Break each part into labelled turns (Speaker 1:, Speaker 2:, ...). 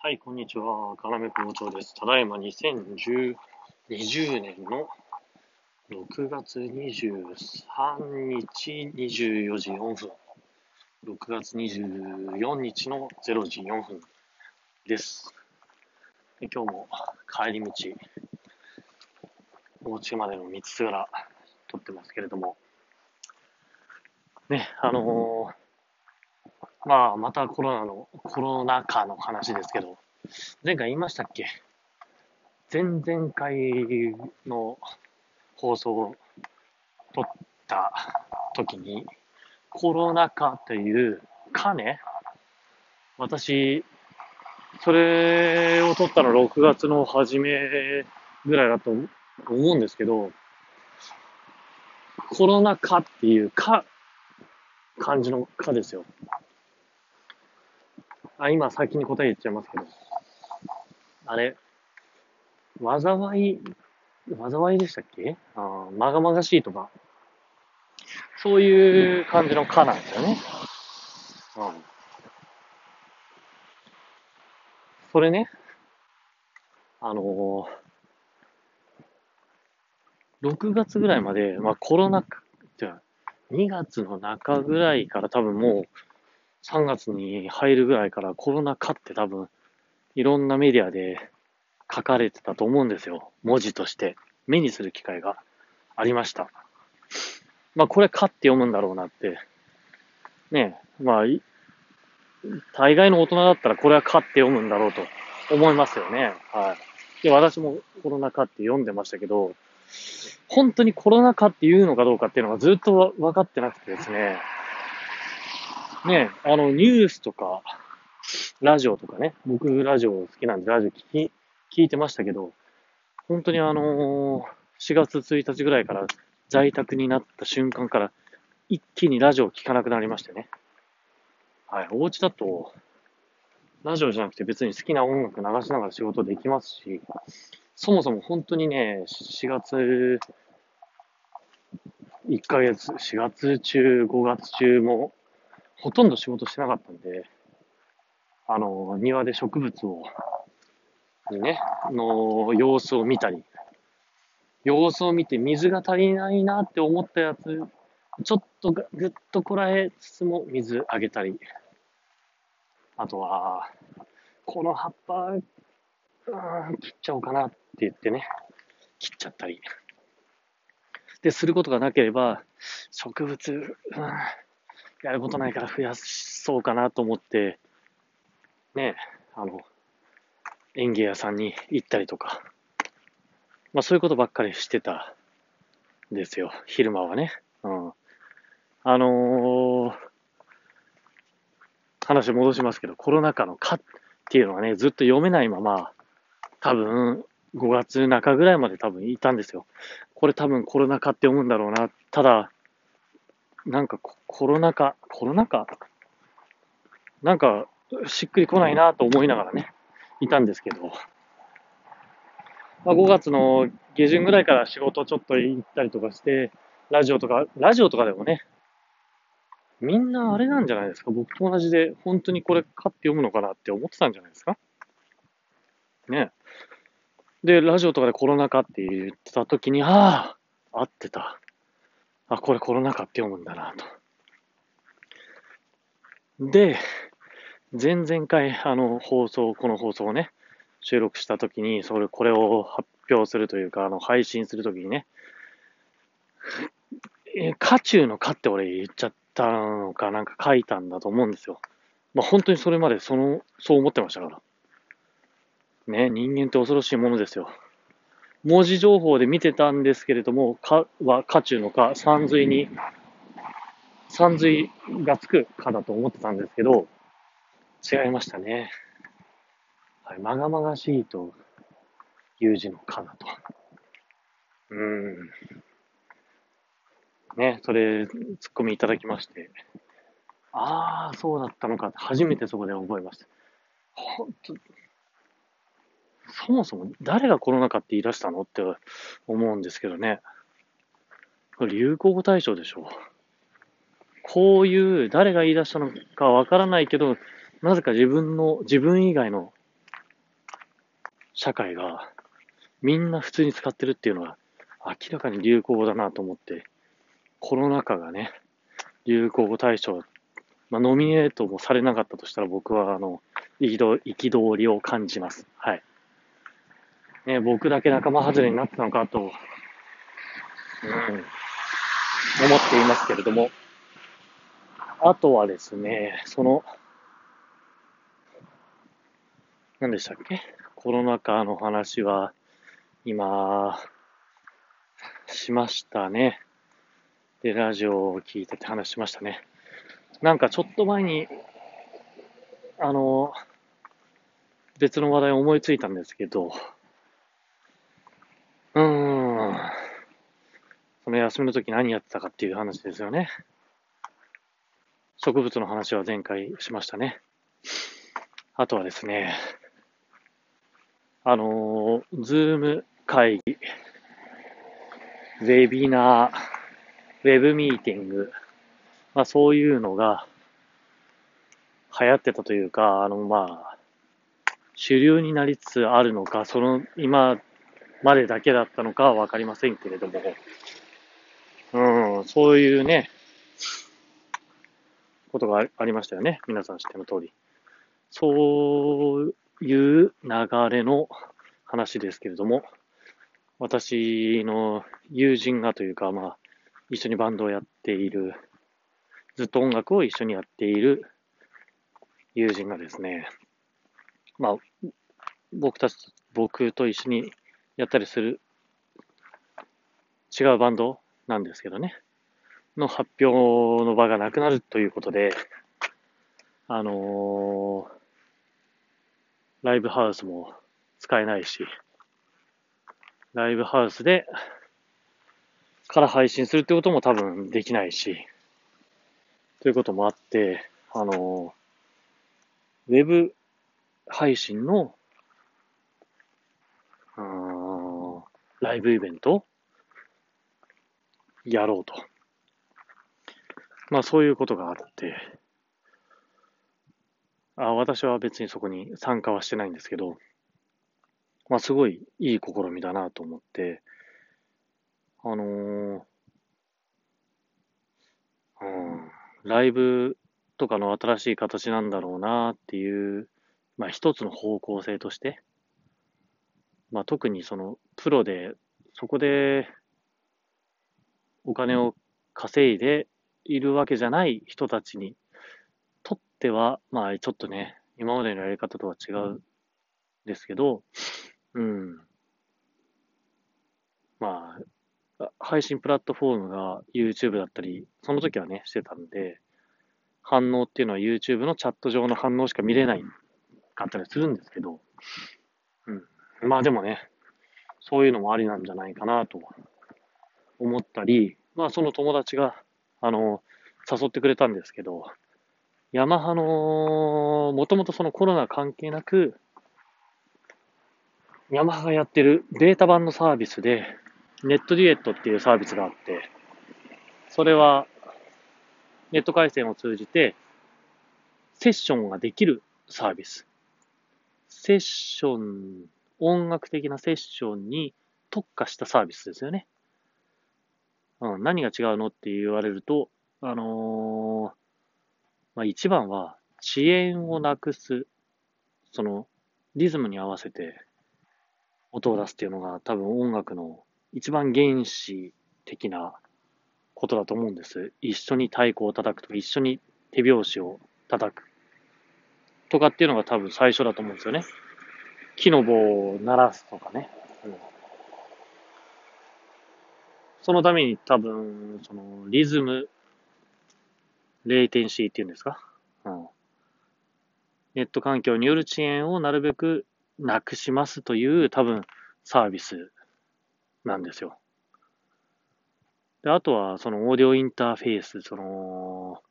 Speaker 1: はい、こんにちは。かなめ校長です。ただいま2020年の6月23日24時4分。6月24日の0時4分です。で今日も帰り道、お家までの道すがら撮ってますけれども、ね、あのーまあ、またコロナの、コロナ禍の話ですけど、前回言いましたっけ？前々回の放送を撮った時に、コロナ禍というかね、私、それを撮ったの6月の初めぐらいだと思うんですけど、コロナ禍っていうか、感じのかですよ。あ、今先に答え言っちゃいますけど。あれ、災い、災いでしたっけ？あまがまがしいとか。そういう感じのかなんですよね。うん。それね、あのー、6月ぐらいまで、まあコロナ禍、じゃ2月の中ぐらいから多分もう、3月に入るぐらいからコロナ禍って多分、いろんなメディアで書かれてたと思うんですよ。文字として目にする機会がありました。まあこれかって読むんだろうなって。ねえまあ、大概の大人だったらこれはかって読むんだろうと思いますよね。はい。で、私もコロナ禍って読んでましたけど、本当にコロナ禍っていうのかどうかっていうのがずっと分かってなくてですね。ね、あの、ニュースとか、ラジオとかね、僕ラジオ好きなんでラジオ聞き、聞いてましたけど、本当にあのー、4月1日ぐらいから在宅になった瞬間から一気にラジオ聞かなくなりましてね。はい、お家だと、ラジオじゃなくて別に好きな音楽流しながら仕事できますし、そもそも本当にね、4月、1ヶ月、4月中、5月中もほとんど仕事してなかったんで、あの、庭で植物を、にね、の様子を見たり、様子を見て水が足りないなって思ったやつ、ちょっとぐっとこらえつつも水あげたり、あとは、この葉っぱ、うん、切っちゃおうかなって言ってね、切っちゃったり。で、することがなければ、植物、うんやることないから増やそうかなと思って、ね、あの、園芸屋さんに行ったりとか、まあそういうことばっかりしてたんですよ、昼間はね。うん。あのー、話戻しますけど、コロナ禍のかっていうのはね、ずっと読めないまま、多分、5月中ぐらいまで多分いたんですよ。これ多分コロナ禍って読むんだろうな。ただ、なんかコロナ禍、コロナ禍？なんかしっくりこないなと思いながらね、いたんですけど、まあ、5月の下旬ぐらいから仕事ちょっと行ったりとかして、ラジオとか、ラジオとかでもね、みんなあれなんじゃないですか？僕と同じで、本当にこれ買って読むのかなって思ってたんじゃないですか？ね。で、ラジオとかでコロナ禍って言ってた時に、ああ、合ってた。あ、これコロナ禍って読むんだなと。で、前々回、あの、放送、この放送をね、収録したときに、それ、これを発表するというか、あの、配信するときにね、え、渦中の渦って俺言っちゃったのかなんか書いたんだと思うんですよ。まあ本当にそれまでその、そう思ってましたから。ね、人間って恐ろしいものですよ。文字情報で見てたんですけれども、かは、か中のか、三髄に、三髄がつくかだと思ってたんですけど、違いましたね。はい、まがまがしいという字のかだと。うん。ね、それ、ツッコミいただきまして、ああ、そうだったのかって初めてそこで覚えました。本当そもそも誰がコロナ禍って言い出したのって思うんですけどね。これ流行語大賞でしょ。こういう誰が言い出したのかわからないけど、なぜか自分の、自分以外の社会がみんな普通に使ってるっていうのは明らかに流行語だなと思って、コロナ禍がね、流行語大賞、まあ、ノミネートもされなかったとしたら僕は、あの、憤りを感じます。はい。ね、僕だけ仲間外れになったのかと、うん、思っていますけれども、あとはですね、その、何でしたっけ？コロナ禍の話は、今、しましたね。で、ラジオを聞いてて話しましたね。なんかちょっと前に、あの、別の話題を思いついたんですけど、うん、その休みの時何やってたかっていう話ですよね。植物の話は前回しましたね。あとはですね、あのー、ズーム会議、ウェビナー、ウェブミーティング、まあそういうのが流行ってたというか、あのまあ、主流になりつつあるのか、その今までだけだったのかはわかりませんけれども、うん、そういうね、ことがありましたよね。皆さん知っての通り。そういう流れの話ですけれども、私の友人がというか、まあ、一緒にバンドをやっている、ずっと音楽を一緒にやっている友人がですね、まあ、僕たち、僕と一緒にやったりする違うバンドなんですけどね、の発表の場がなくなるということで、あのー、ライブハウスも使えないし、ライブハウスでから配信するってことも多分できないし、ということもあって、あの、ウェブ配信の、うんライブイベントやろうと。まあそういうことがあって、あ私は別にそこに参加はしてないんですけど、まあすごいいい試みだなと思って、あのー、うん、ライブとかの新しい形なんだろうなっていう、まあ一つの方向性として、まあ特にそのプロで、そこでお金を稼いでいるわけじゃない人たちにとっては、まあちょっとね、今までのやり方とは違うんですけど、うん。まあ、配信プラットフォームが YouTube だったり、その時はね、してたんで、反応っていうのは YouTube のチャット上の反応しか見れないかったりするんですけど、まあでもね、そういうのもありなんじゃないかなと思ったり、まあその友達が、あの、誘ってくれたんですけど、ヤマハの、もともとそのコロナ関係なく、ヤマハがやってるベータ版のサービスで、ネットデュエットっていうサービスがあって、それは、ネット回線を通じて、セッションができるサービス。セッション、音楽的なセッションに特化したサービスですよね。うん、何が違うのって言われると、あのー、まあ、一番は遅延をなくす、その、リズムに合わせて音を出すっていうのが多分音楽の一番原始的なことだと思うんです。一緒に太鼓を叩くとか、一緒に手拍子を叩く。とかっていうのが多分最初だと思うんですよね。木の棒を鳴らすとかね。うん、そのために多分、そのリズム、レイテンシーっていうんですか？うん、ネット環境による遅延をなるべくなくしますという多分サービスなんですよ。で、あとは、そのオーディオインターフェース、その、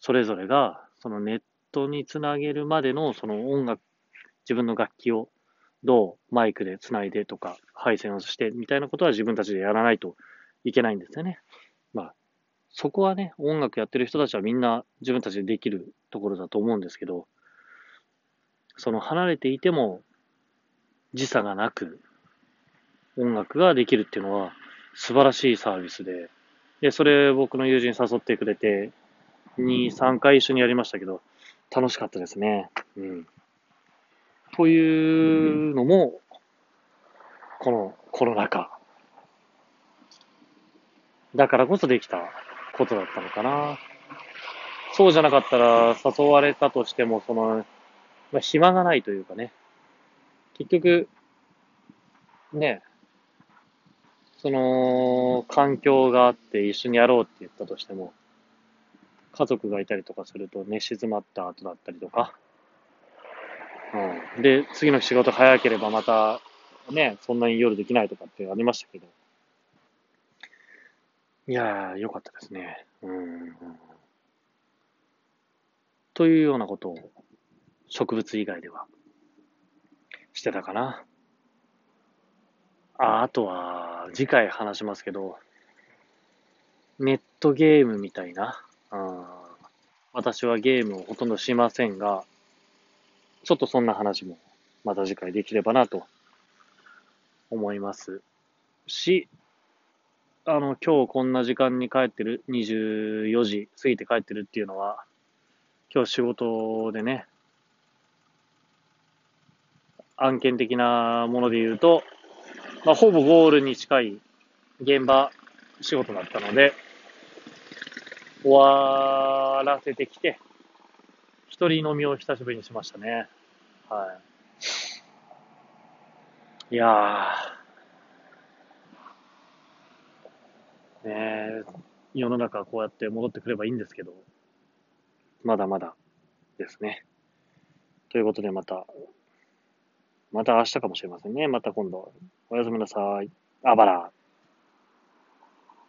Speaker 1: それぞれが、そのネットにつなげるまでの、その音楽、自分の楽器をどうマイクでつないでとか、配線をしてみたいなことは自分たちでやらないといけないんですよね。まあ、そこはね、音楽やってる人たちはみんな自分たちでできるところだと思うんですけど、その離れていても、時差がなく音楽ができるっていうのは素晴らしいサービスで、で、それ僕の友人誘ってくれて、2、3回一緒にやりましたけど、楽しかったですね。うん。というのも、このコロナ禍。だからこそできたことだったのかな。そうじゃなかったら誘われたとしても、その、まあ、暇がないというかね。結局、ね、その、環境があって一緒にやろうって言ったとしても、家族がいたりとかすると寝静まった後だったりとか、で、次の仕事早ければまた、ね、そんなに夜できないとかってありましたけど。いやー、よかったですね。うん。というようなことを、植物以外では、してたかな。あ、あとは、次回話しますけど、ネットゲームみたいな、うん、私はゲームをほとんどしませんが、ちょっとそんな話もまた次回できればなと思いますし、あの、今日こんな時間に帰ってる、24時過ぎて帰ってるっていうのは、今日仕事でね、案件的なもので言うと、まあ、ほぼゴールに近い現場仕事だったので、終わらせてきて、一人飲みを久しぶりにしましたね。はい。いやー、ねえ、世の中こうやって戻ってくればいいんですけど、まだまだですね。ということでまた、また明日かもしれませんね。また今度、おやすみなさい。あばら。